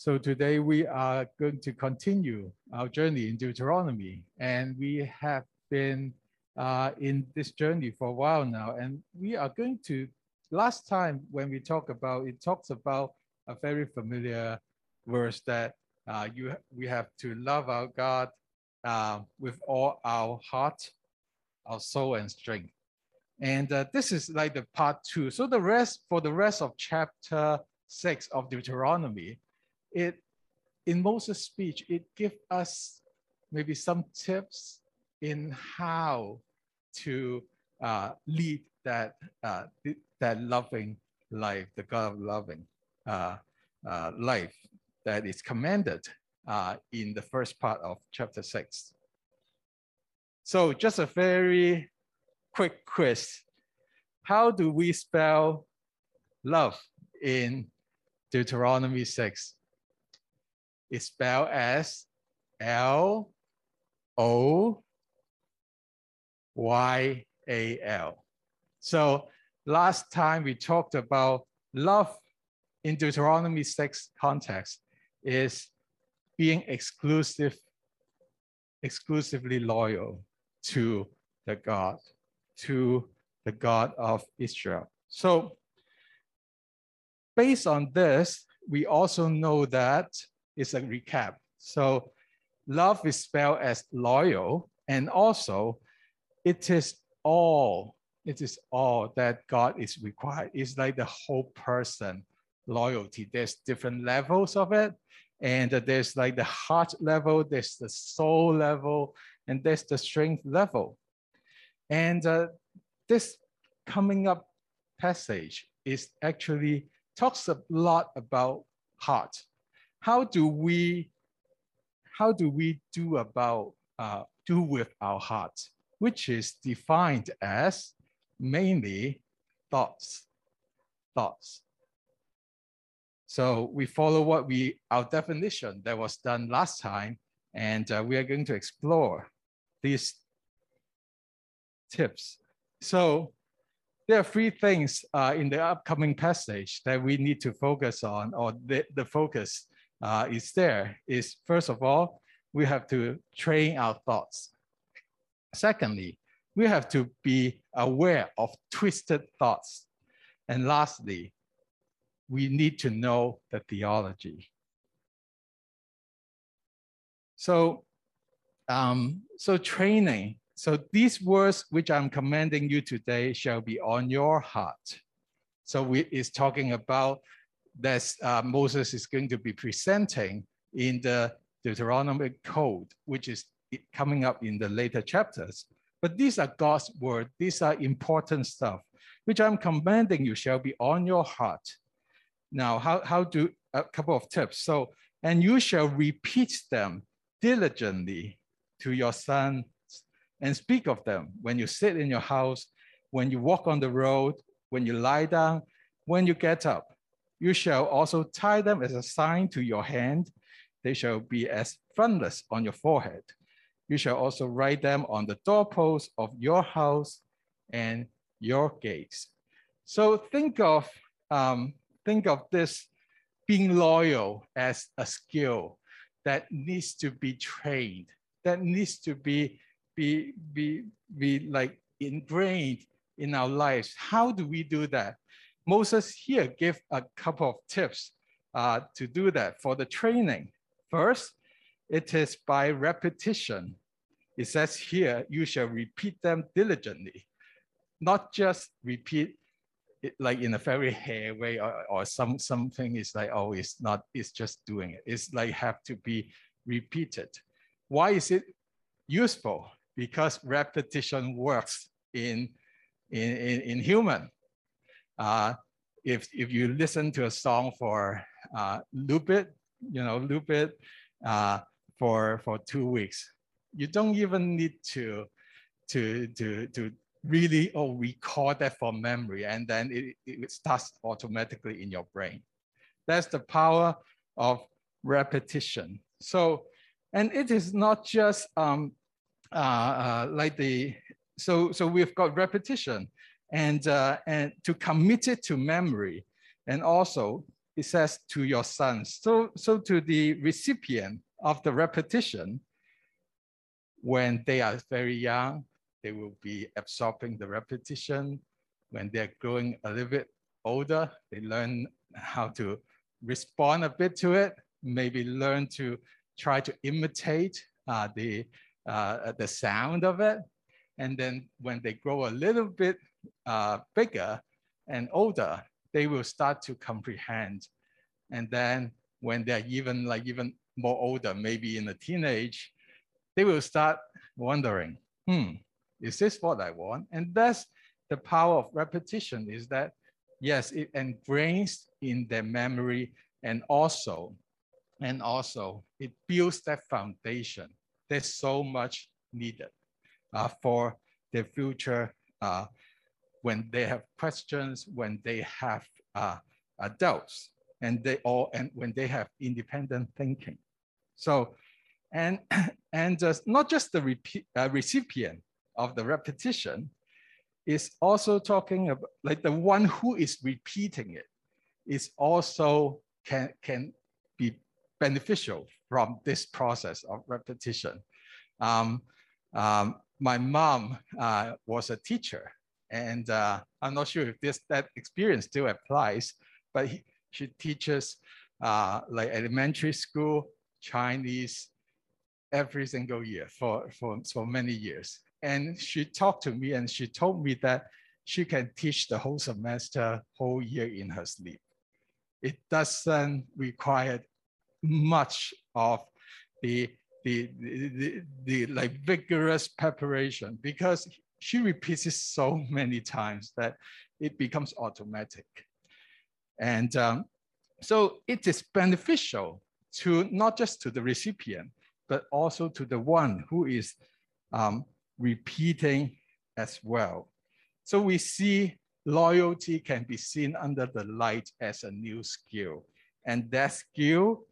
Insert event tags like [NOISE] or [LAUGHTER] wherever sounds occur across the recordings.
So today we are going to continue our journey in Deuteronomy, and we have been uh, in this journey for a while now, and we are going to. Last time when we talk about it, talks about a very familiar verse that uh, you we have to love our God uh, with all our heart, our soul, and strength. And uh, this is like the part two. So the rest for the rest of chapter six of Deuteronomy, it in Moses' speech, it gives us maybe some tips in how to uh, lead that uh, that loving life, the God loving uh, uh, life that is commanded uh, in the first part of chapter six. So just a very quick quiz. How do we spell love in Deuteronomy 6? It's spelled as L O Y A L. So last time we talked about love in Deuteronomy 6 context is being exclusive, exclusively loyal to the God, to the God of Israel. So based on this, we also know that it's a recap. So love is spelled as loyal, and also it is all, it is all that God is required. It's like the whole person loyalty. There's different levels of it. And there's like the heart level, there's the soul level, and there's the strength level. And uh, this coming up passage is actually talks a lot about heart. How do we how do we do about uh, do with our heart, which is defined as mainly thoughts, thoughts. So we follow what we our definition that was done last time, and uh, we are going to explore these tips. So there are three things uh, in the upcoming passage that we need to focus on, or the, the focus uh, is there, is first of all, we have to train our thoughts. Secondly, we have to be aware of twisted thoughts. And lastly, we need to know the theology. So, um, so training so these words which I'm commanding you today shall be on your heart. So we is talking about that uh, Moses is going to be presenting in the Deuteronomic Code, which is coming up in the later chapters. But these are God's word. These are important stuff, which I'm commanding you shall be on your heart. Now, how, how do a couple of tips. So, and you shall repeat them diligently to your son and speak of them when you sit in your house, when you walk on the road, when you lie down, when you get up. You shall also tie them as a sign to your hand. They shall be as frontlets on your forehead. You shall also write them on the doorposts of your house and your gates. So think of um, think of this being loyal as a skill that needs to be trained, that needs to be be, be, be like ingrained in our lives. How do we do that? Moses here gave a couple of tips uh, to do that for the training. First, it is by repetition. It says here, you shall repeat them diligently, not just repeat it like in a very hair way or, or some something is like, oh, it's not, it's just doing it. It's like have to be repeated. Why is it useful? because repetition works in, in, in, in human. Uh, if, if you listen to a song for uh, loop it, you know, loop it uh, for, for two weeks, you don't even need to, to, to, to really oh, record that from memory and then it, it starts automatically in your brain. That's the power of repetition. So, and it is not just um, uh, uh, like the, so, so we've got repetition and, uh, and to commit it to memory. And also it says to your sons. So, so to the recipient of the repetition, when they are very young, they will be absorbing the repetition. When they're growing a little bit older, they learn how to respond a bit to it, maybe learn to try to imitate uh, the, uh, the sound of it. And then when they grow a little bit uh, bigger and older, they will start to comprehend. And then when they're even like even more older, maybe in the teenage, they will start wondering, hmm, is this what I want? And that's the power of repetition is that, yes, it ingrains in their memory and also, and also it builds that foundation. There's so much needed uh, for the future uh, when they have questions, when they have uh, adults, and they all, and when they have independent thinking. So, and [CLEARS THROAT] and not just the repeat, uh, recipient of the repetition, is also talking about like the one who is repeating it is also can can be beneficial from this process of repetition. Um, um, my mom uh, was a teacher, and uh, I'm not sure if this that experience still applies, but he, she teaches uh, like elementary school Chinese every single year for, for, for many years. And she talked to me and she told me that she can teach the whole semester, whole year in her sleep. It doesn't require much of the, the, the, the, the like vigorous preparation because she repeats it so [LAUGHS] many times that it becomes automatic. And um, so it is beneficial to not just to the recipient, but also to the one who is um, repeating as well. So we see loyalty can be seen under the light as a new skill. And that skill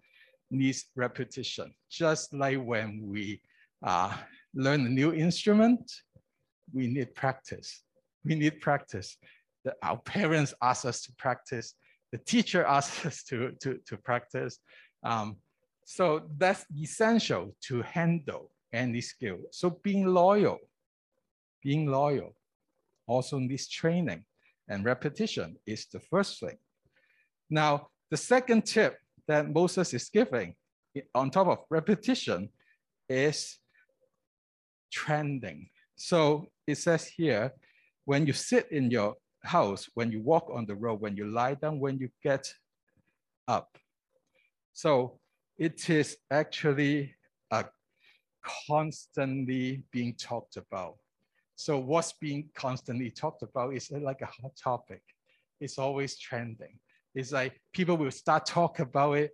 needs repetition. Just like when we uh, learn a new instrument, we need practice. We need practice. The, our parents ask us to practice. The teacher [LAUGHS] asks us to, to, to practice. Um, so that's essential to handle any skill. So being loyal, being loyal also needs training and repetition is the first thing. Now, the second tip that Moses is giving on top of repetition is trending. So it says here, when you sit in your house, when you walk on the road, when you lie down, when you get up. So it is actually a constantly being talked about. So what's being constantly talked about is like a hot topic. It's always trending. It's like people will start talk about it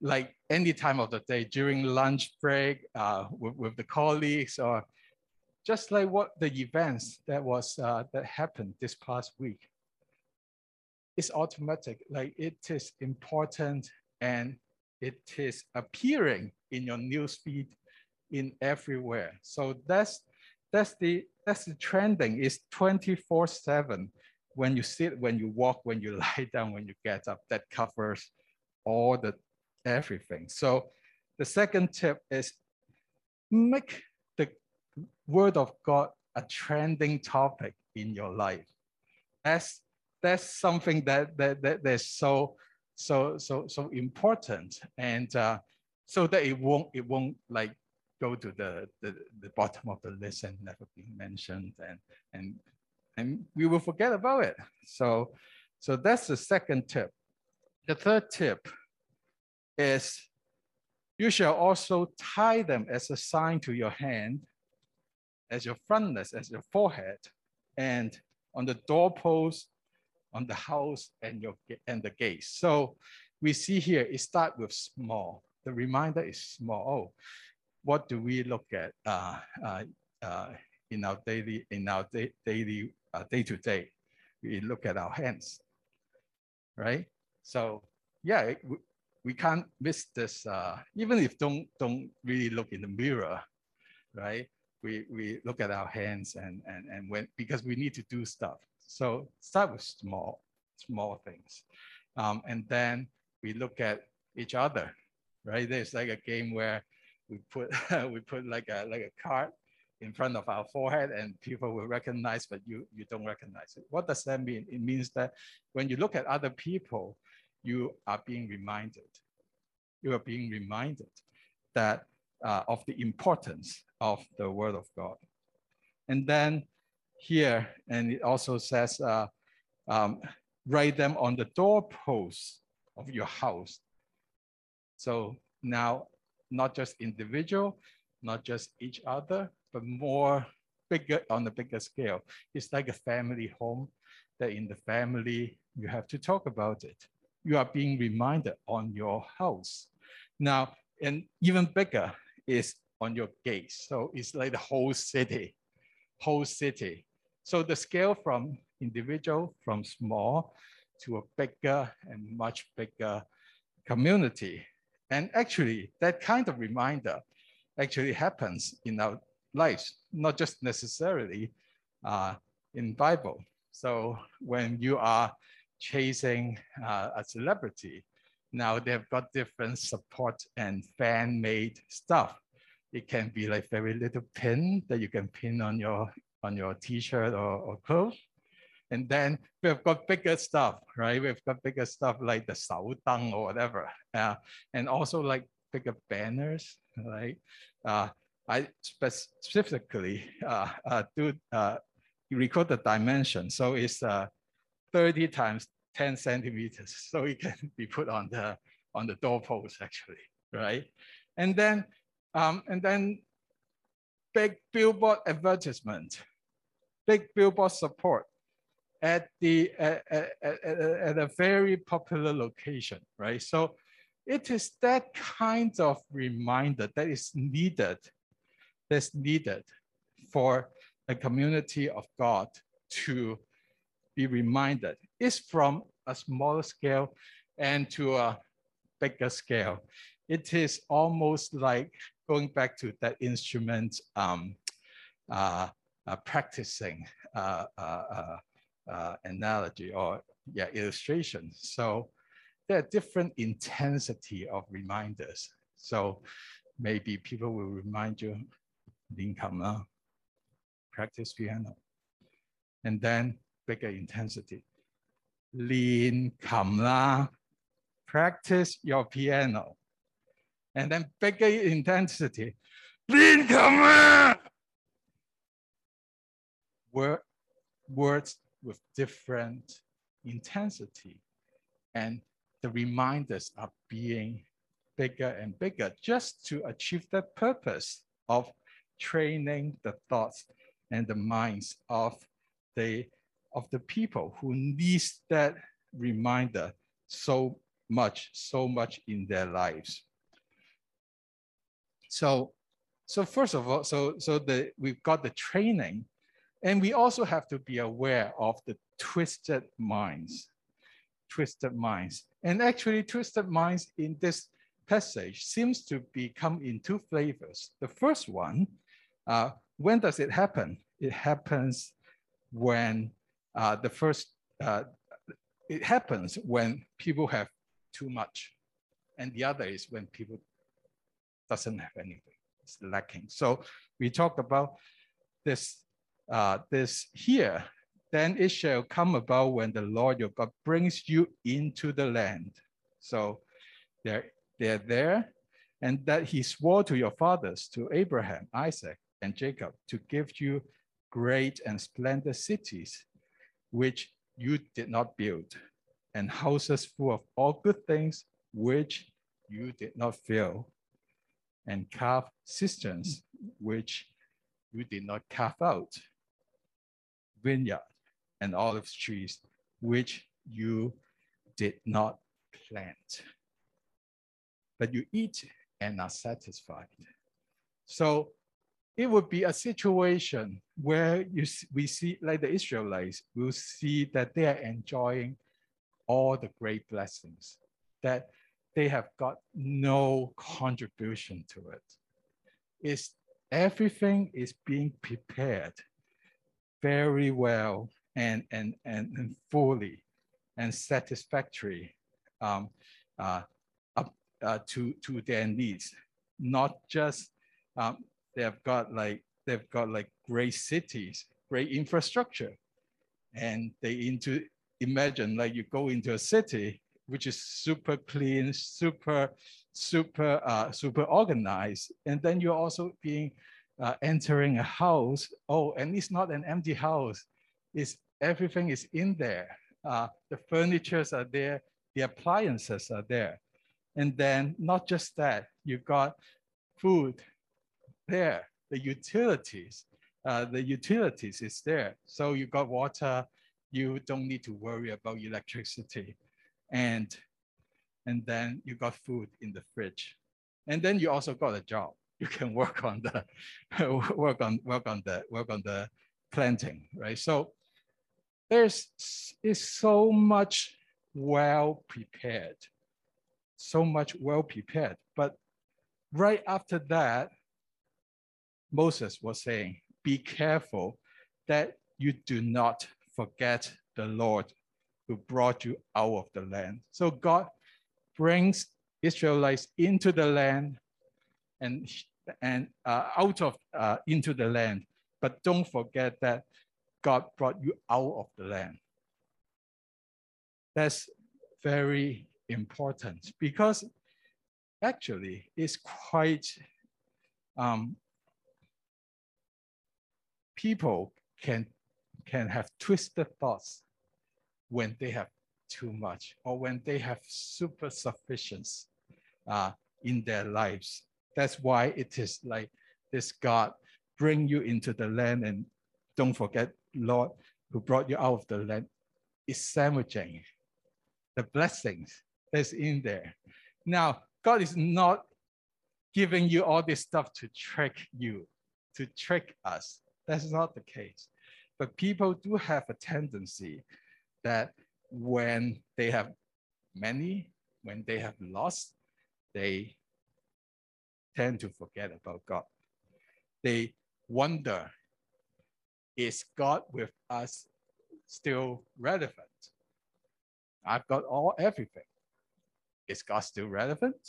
like any time of the day during lunch break uh, with, with the colleagues or just like what the events that was uh, that happened this past week. It's automatic, like it is important and it is appearing in your newsfeed in everywhere. So that's that's the that's the trending. It's 24/7 when you sit, when you walk, when you [LAUGHS] lie down, when you get up. That covers all the everything. So the second tip is make word of God a trending topic in your life. That's that's something that that, that that's so so so so important. And uh, so that it won't it won't like go to the, the the bottom of the list and never be mentioned. And and and we will forget about it. So so that's the second tip. The third tip is you shall also tie them as a sign to your hand as your frontlets, as your forehead, and on the doorpost, on the house, and your and the gates. So we see here it starts with small. The reminder is small. Oh, what do we look at uh, uh, uh, in our daily in our day, daily day to day? We look at our hands, right? So yeah, we, we can't miss this. Uh, even if don't don't really look in the mirror, right? We, we look at our hands and, and, and when, because we need to do stuff. So start with small, small things. Um, and then we look at each other, right? There's like a game where we put [LAUGHS] we put like a like a card in front of our forehead and people will recognize, but you, you don't recognize it. What does that mean? It means that when you look at other people, you are being reminded. You are being reminded that uh, of the importance of the word of God. And then here, and it also says, uh, um, write them on the doorposts of your house. So now, not just individual, not just each other, but more bigger on a bigger scale. It's like a family home that in the family, you have to talk about it. You are being reminded on your house. Now, and even bigger is on your gates. So it's like the whole city, whole city. So the scale from individual, from small to a bigger and much bigger community. And actually, that kind of reminder actually happens in our lives, not just necessarily uh, in Bible. So when you are chasing uh, a celebrity, now they've got different support and fan-made stuff. It can be like very little pin that you can pin on your on your t-shirt or, or clothes. And then we've got bigger stuff, right? We've got bigger stuff like the Dang or whatever. Uh, and also like bigger banners, right? Uh, I specifically uh, uh, do uh, record the dimension. So it's uh, 30 times 10 centimeters. So it can be put on the on the doorpost actually, right? And then um, and then big billboard advertisement, big billboard support at the at, at, at a very popular location, right? So it is that kind of reminder that is needed that's needed for a community of God to be reminded is from a smaller scale and to a bigger scale. It is almost like going back to that instrument um, uh, uh, practicing uh, uh, uh, analogy or yeah, illustration. So there are different intensity of reminders. So maybe people will remind you, Linkamla, practice piano. And then bigger intensity. Lean, Kamla, la, practice your piano and then bigger intensity. Lean command! Word, words with different intensity. And the reminders are being bigger and bigger just to achieve the purpose of training the thoughts and the minds of the, of the people who needs that reminder so much, so much in their lives. So, so first of all, so so the we've got the training, and we also have to be aware of the twisted minds, twisted minds, and actually twisted minds in this passage seems to become in two flavors. The first one uh, when does it happen? It happens when uh, the first, uh, it happens when people have too much. And the other is when people doesn't have anything, it's lacking. So we talked about this, uh, this here, then it shall come about when the Lord your God brings you into the land. So they're, they're there, and that he swore to your fathers, to Abraham, Isaac, and Jacob to give you great and splendid cities, which you did not build, and houses full of all good things, which you did not fill, and carved cisterns, which you did not carve out, vineyard and olive trees, which you did not plant. But you eat and are satisfied. So it would be a situation where you we see like the Israelites will see that they are enjoying all the great blessings that they have got no contribution to it. It's everything is being prepared very well and and and, and fully and satisfactory um, uh, up uh, to to their needs. Not just um, they have got like they've got like great cities, great infrastructure, and they into imagine like you go into a city which is super clean, super super uh, super organized, and then you're also being uh, entering a house. Oh, and it's not an empty house. It's everything is in there. Uh, the furnitures are there. The appliances are there. And then not just that, you've got food there, the utilities, uh, the utilities is there. So you got water, you don't need to worry about electricity. And, and then you got food in the fridge. And then you also got a job. [LAUGHS] You can work on the [LAUGHS] work on work on the work on the planting, right? So there's is so much well prepared, so much well prepared. But right after that, Moses was saying, be careful that you do not forget the Lord who brought you out of the land. So God brings Israelites into the land and, and uh, out of uh, into the land. But don't forget that God brought you out of the land. That's very important because actually it's quite um, people can can have twisted thoughts when they have too much or when they have super sufficiency uh, in their lives. That's why it is like this God bring you into the land and don't forget Lord who brought you out of the land is sandwiching the blessings that's in there. Now, God is not giving you all this stuff to trick you, to trick us. That's not the case. But people do have a tendency that when they have many, when they have lost, they tend to forget about God. They wonder, is God with us still relevant? I've got all everything. Is God still relevant?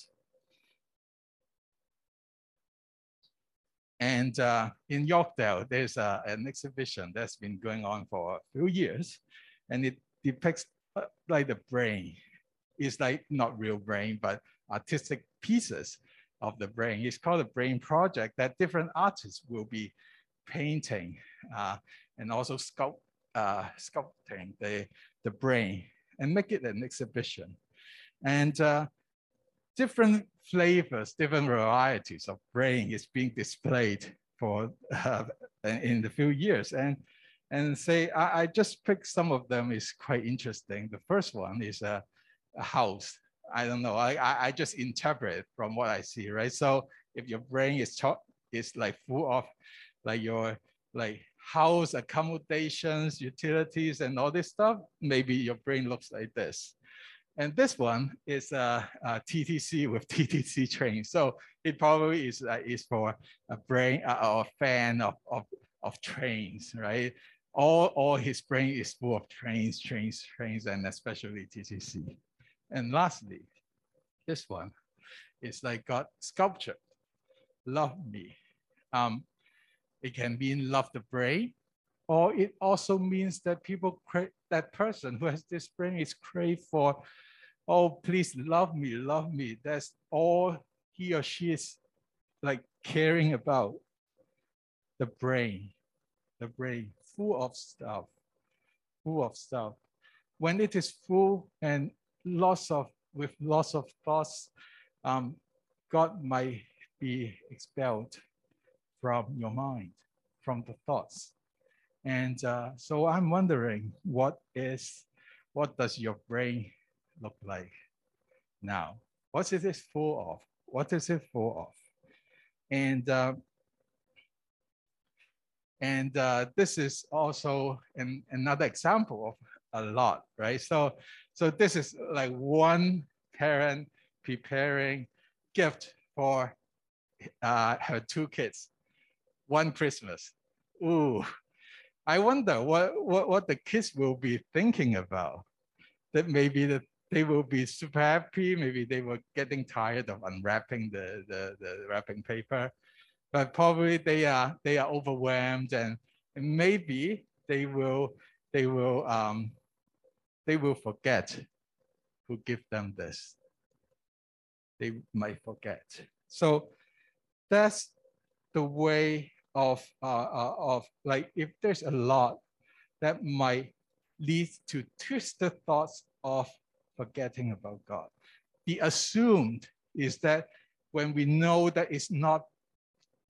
And uh, in Yorkdale, there's uh, an exhibition that's been going on for a few years, and it depicts uh, like the brain. It's like not real brain, but artistic pieces of the brain. It's called a brain project that different artists will be painting uh, and also sculpt, uh, sculpting the, the brain and make it an exhibition. And uh, different flavors, different varieties of brain is being displayed for uh, in the few years. And, and say, I, I just picked some of them is quite interesting. The first one is a, a house. I don't know, I, I, just interpret from what I see, right? So if your brain is, is like full of like your like house accommodations, utilities, and all this stuff, maybe your brain looks like this. And this one is a, a TTC with [LAUGHS] TTC train. So it probably is, uh, is for a brain uh, or a fan of, of, of trains, right? All, all his brain is full of trains, trains, trains, and especially TTC. And lastly, this one is like got sculpture, love me. Um, it can mean love the brain, or it also means that people crave, that person who has this brain is crave for, oh, please love me, love me. That's all he or she is like caring about. The brain, the brain, full of stuff, full of stuff. When it is full and lots of, with lots of thoughts, um, God might be expelled from your mind, from the thoughts. And uh, so I'm wondering what is, what does your brain look like now? What is it full of? What is it full of? And uh, and uh, this is also an, another example of a lot, right? So so this is like one parent preparing gift for uh, her two kids one Christmas. Ooh, I wonder what, what, what the kids will be thinking about. That maybe the, they will be super happy. Maybe they were getting tired of unwrapping the, the, the wrapping paper, but probably they are they are overwhelmed and, maybe they will they will um, they will forget who give them this. They might forget. So that's the way of uh, uh, of like if there's a lot that might lead to twisted thoughts of forgetting about God. The assumed is that when we know that it's not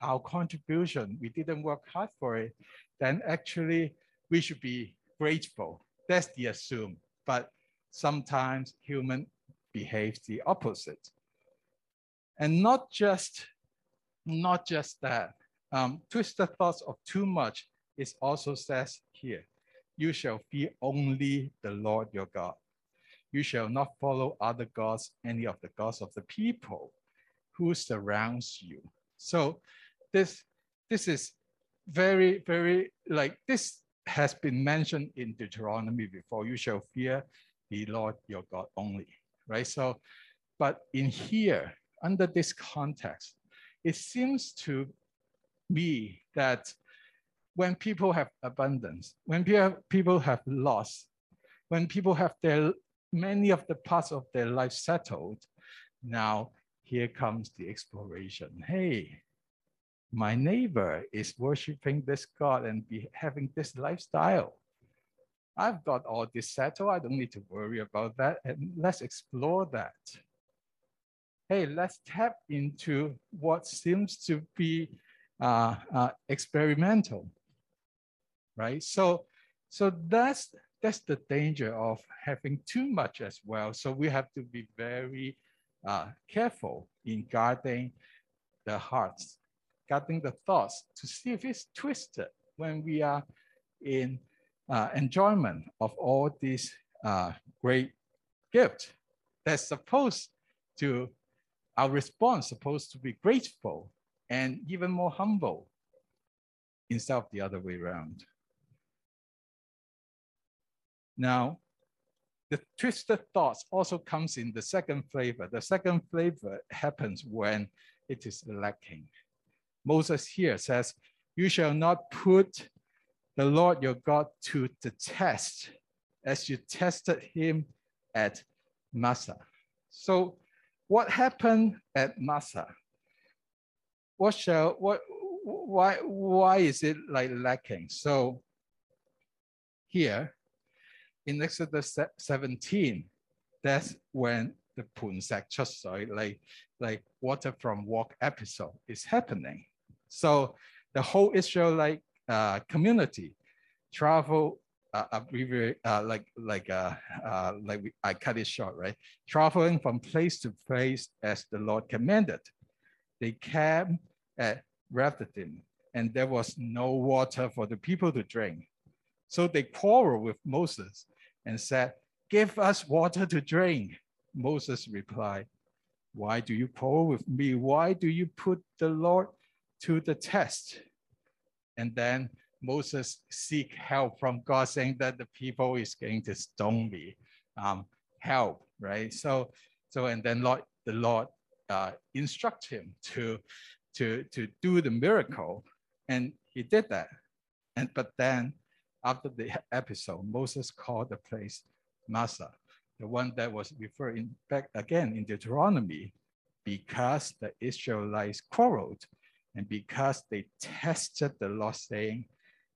our contribution, we didn't work hard for it, then actually we should be grateful. That's the assume. But sometimes human behaves the opposite. And not just, not just that. Um, twisted thoughts of too much is also says here, you shall fear only the Lord your God. You shall not follow other gods, any of the gods of the people who surrounds you. So this, this is very, very like this has been mentioned in Deuteronomy before. You shall fear the Lord your God only, right? So, but in here, under this context, it seems to me that when people have abundance, when people have loss, when people have their many of the parts of their life settled, now here comes the exploration. Hey, my neighbor is worshiping this God and be having this lifestyle. I've got all this settled. I don't need to worry about that. And let's explore that. Hey, let's tap into what seems to be uh, uh, experimental, right? So, so that's that's the danger of having too much as well. So we have to be very uh, careful in guarding the hearts, guarding the thoughts to see if it's twisted when we are in uh, enjoyment of all these uh, great gifts. That's supposed to, our response supposed to be grateful and even more humble instead of the other way around. Now, the twisted thoughts also comes in the second flavor. The second flavor happens when it is lacking. Moses here says, You shall not put the Lord your God to the test as you tested him at Massah. So, what happened at Massah? What shall, what, why, why is it like lacking? So, here in Exodus 17, that's when the Punsak Chusoi, like, like water from walk episode is happening. So the whole Israelite uh, community travel uh, uh, like like uh, uh, like we, I cut it short, right? Traveling from place to place as the Lord commanded. They camped at Rephidim, and there was no water for the people to drink. So they quarreled with Moses and said, Give us water to drink. Moses replied, Why do you quarrel with me? Why do you put the Lord to the test? And then Moses seek help from God, saying that the people is going to stone me. Um, help, right? So, so and then Lord, the Lord uh, instruct him to, to, to do the miracle, and he did that. And but then after the episode, Moses called the place Massah, the one that was referred back again in Deuteronomy, because the Israelites quarreled and because they tested the Lord, saying,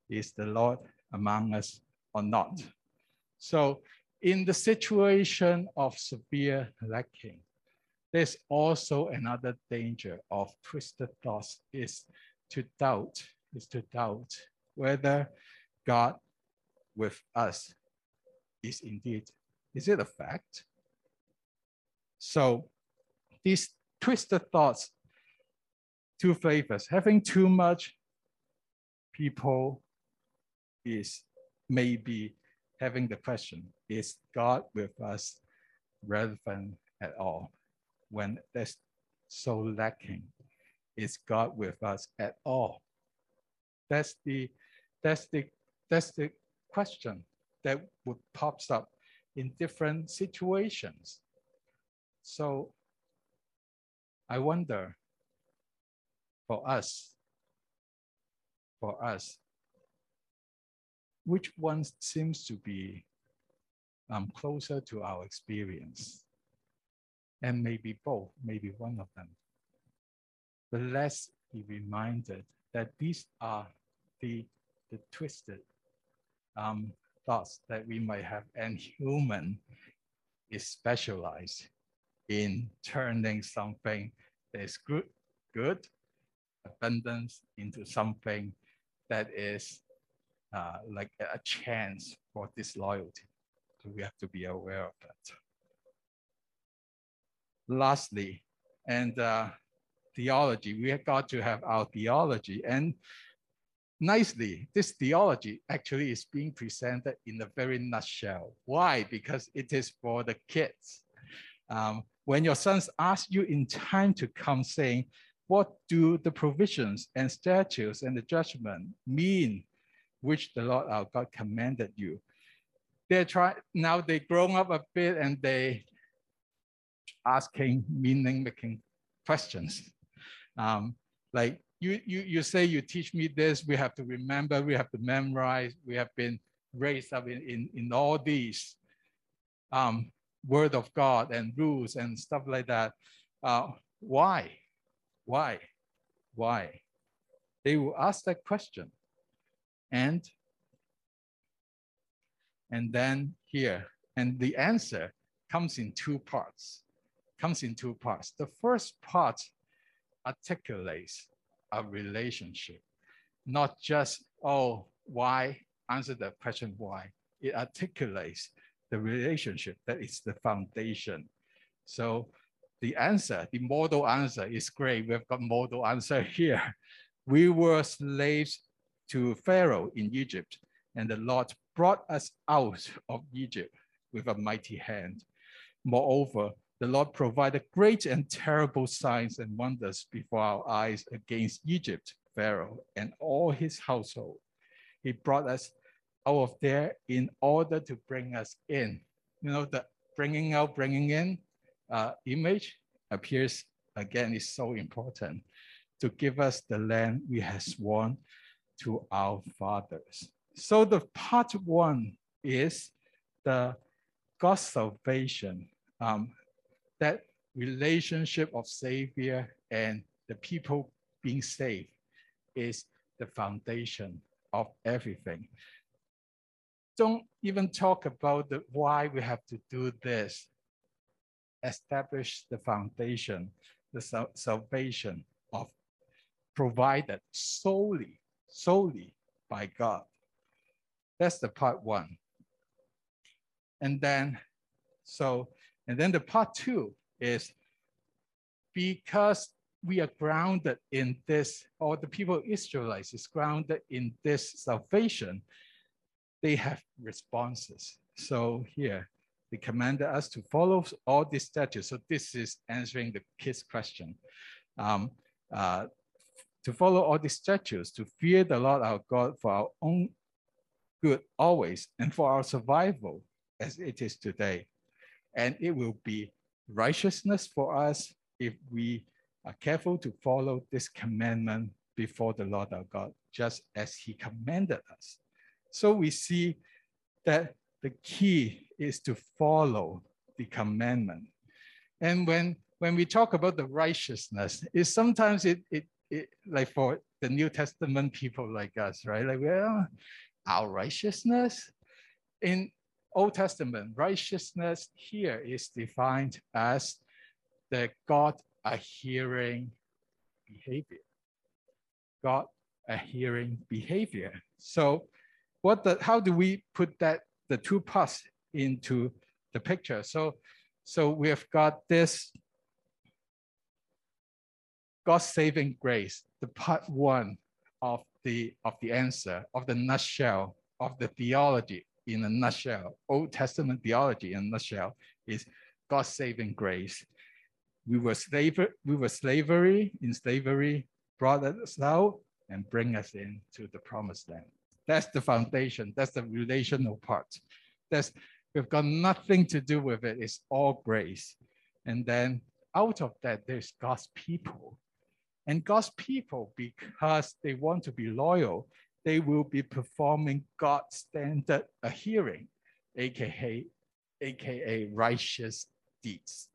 Is the Lord among us or not? So, in the situation of severe lacking, there's also another danger of twisted thoughts is to doubt, is to doubt whether God with us is indeed, is it a fact? So these twisted thoughts, two flavors, having too much people is maybe having the question, is God with us relevant at all? When that's so lacking, is God with us at all? That's the that's the that's the question that would pops up in different situations. So I wonder for us, for us, which one seems to be um, closer to our experience? And maybe both, maybe one of them. But let's be reminded that these are the, the twisted um, thoughts that we might have, and human is specialized in turning something that is good, good, abundance into something that is uh, like a chance for disloyalty. So we have to be aware of that. Lastly, and uh, theology, we have got to have our theology. And nicely, this theology actually is being presented in a very nutshell. Why? Because it is for the kids. Um, when your sons ask you in time to come saying, what do the provisions and statutes and the judgment mean, which the Lord our God commanded you? They're trying now they grown up a bit and they asking meaning making questions. Um, like you, you, you say you teach me this, we have to remember, we have to memorize, we have been raised up in, in, in all these um, word of God and rules and stuff like that. Uh, why? Why? Why? They will ask that question. And and then here, and the answer comes in two parts. Comes in two parts. The first part articulates a relationship, not just, oh, why? Answer the question why. It articulates the relationship that is the foundation. So the answer, the model answer is great. We've got model answer [LAUGHS] here. We were slaves to Pharaoh in Egypt, and the Lord brought us out of Egypt with a mighty hand. Moreover, the Lord provided great and terrible signs and wonders before our eyes against Egypt, Pharaoh, and all his household. He brought us out of there in order to bring us in. You know, the bringing out, bringing in uh, image appears again is so important to give us the land we have sworn to our fathers. So the part one is the God's salvation, um, that relationship of Savior and the people being saved is the foundation of everything don't even talk about the why we have to do this. Establish the foundation, the salvation of provided solely, solely by God. That's the part one. And then, so, and then the part two is because we are grounded in this, or the people of Israelites is grounded in this salvation, they have responses. So here, they commanded us to follow all these statutes. So this is answering the kid's question. Um, uh, to follow all these statutes, to fear the Lord our God for our own good always, and for our survival as it is today. And it will be righteousness for us if we are careful to follow this commandment before the Lord our God, just as he commanded us. So we see that the key is to follow the commandment. And when, when we talk about the righteousness, is sometimes it, it, it, like for the New Testament people like us, right? Like, well, our righteousness in Old Testament, righteousness here is defined as the God adhering behavior. God adhering behavior. So what the, how do we put that, the two parts into the picture? So, so we have got this God's saving grace, the part one of the, of the answer, of the nutshell, of the theology in a nutshell, Old Testament theology in a nutshell is God's saving grace. We were slavery, we were slavery in slavery, brought us out and bring us into the promised land. That's the foundation. That's the relational part. That's We've got nothing to do with it. It's all grace. And then out of that, there's God's people. And God's people, because they want to be loyal, they will be performing God's standard adhering, aka, aka righteous deeds.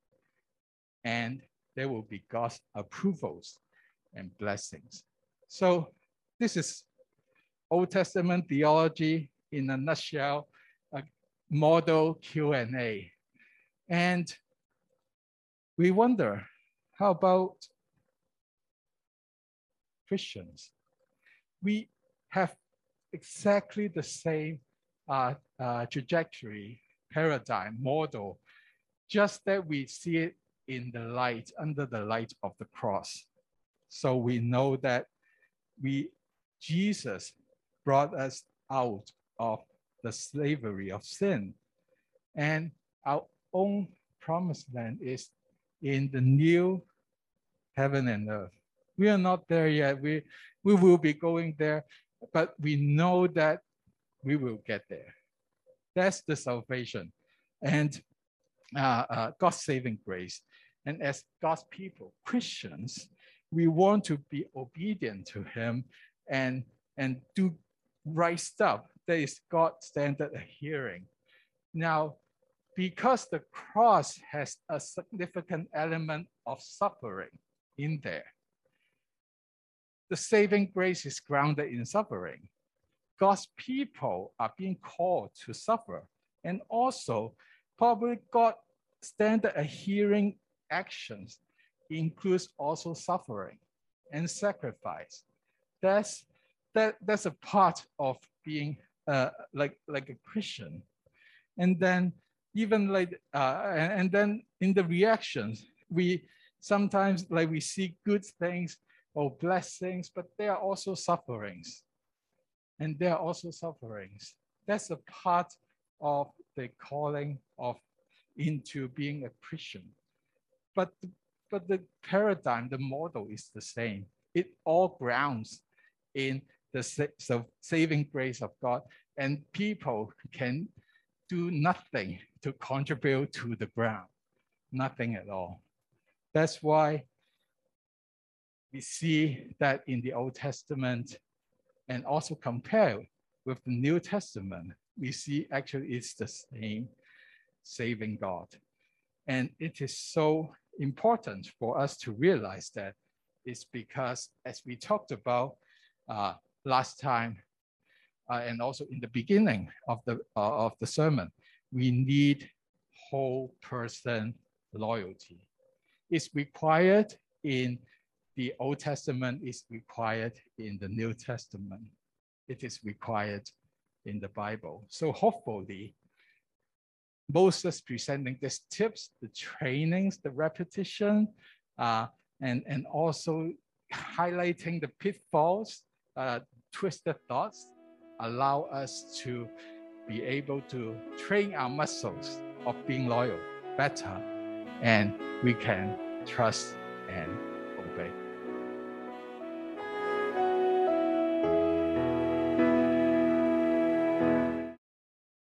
And there will be God's approvals and blessings. So this is Old Testament theology in a nutshell, a model Q&A. And we wonder, how about Christians? We have exactly the same uh, uh, trajectory, paradigm, model, just that we see it in the light, under the light of the cross. So we know that we, Jesus brought us out of the slavery of sin. And our own promised land is in the new heaven and earth. We are not there yet. We, we will be going there, but we know that we will get there. That's the salvation and uh, uh, God's saving grace. And as God's people, Christians, we want to be obedient to Him and, and do right stuff. That is God's standard adhering. Now, because the cross has a significant element of suffering in there, the saving grace is grounded in suffering. God's people are being called to suffer. And also, probably God standard adhering actions includes also suffering and sacrifice. That's that that's a part of being uh, like like a Christian. And then even like uh, and, and then in the reactions, we sometimes like we see good things or blessings, but there are also sufferings. And there are also sufferings. That's a part of the calling of into being a Christian. But, but the paradigm, the model is the same. It all grounds in the sa saving grace of God, and people can do nothing to contribute to the ground, nothing at all. That's why we see that in the Old Testament and also compare with the New Testament, we see actually it's the same saving God. And it is so important for us to realize that it's because as we talked about uh, last time uh, and also in the beginning of the, uh, of the sermon, we need whole person loyalty. It's required in the Old Testament, it's required in the New Testament. It is required in the Bible. So hopefully, Moses presenting these tips, the trainings, the repetition, uh, and, and also highlighting the pitfalls, uh, twisted thoughts, allow us to be able to train our muscles of being loyal better, and we can trust and.